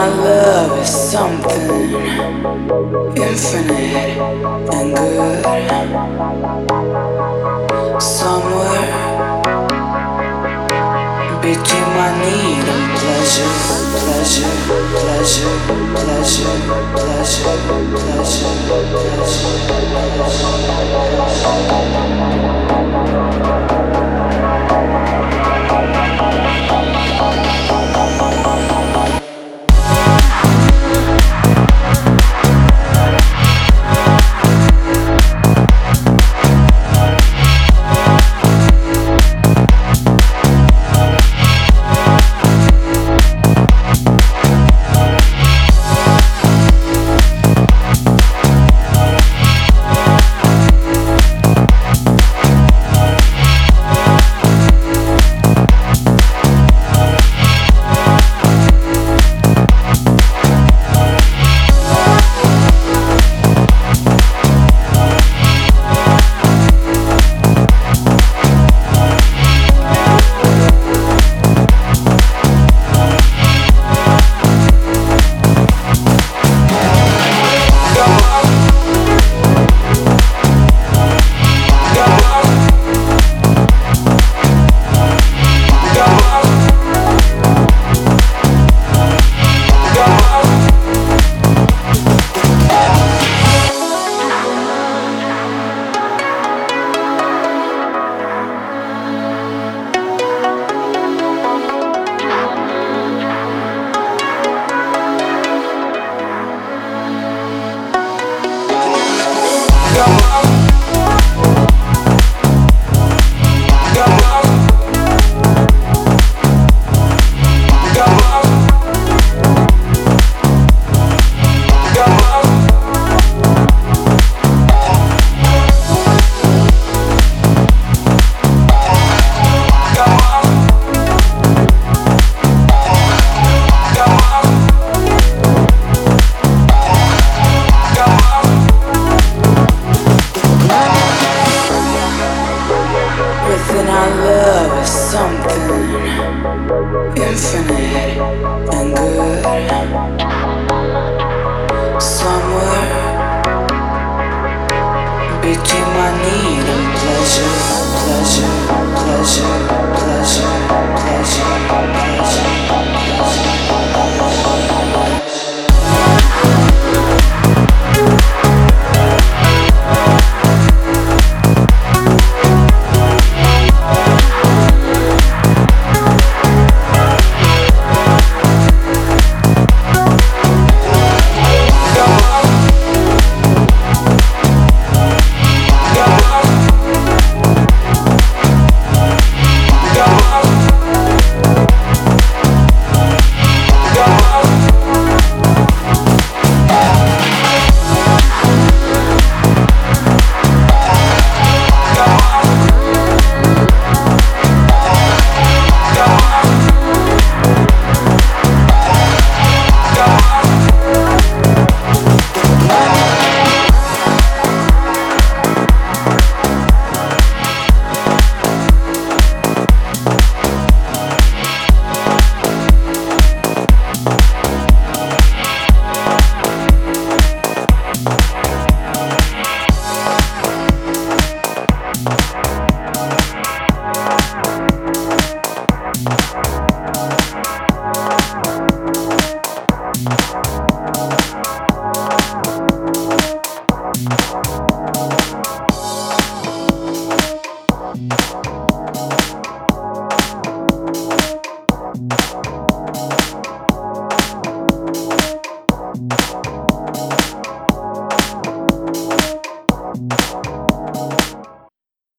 my love is something infinite and good. Somewhere between my need and pleasure, pleasure, pleasure, pleasure, pleasure, pleasure. pleasure. oh pleasure, pleasure, pleasure, pleasure. Bye.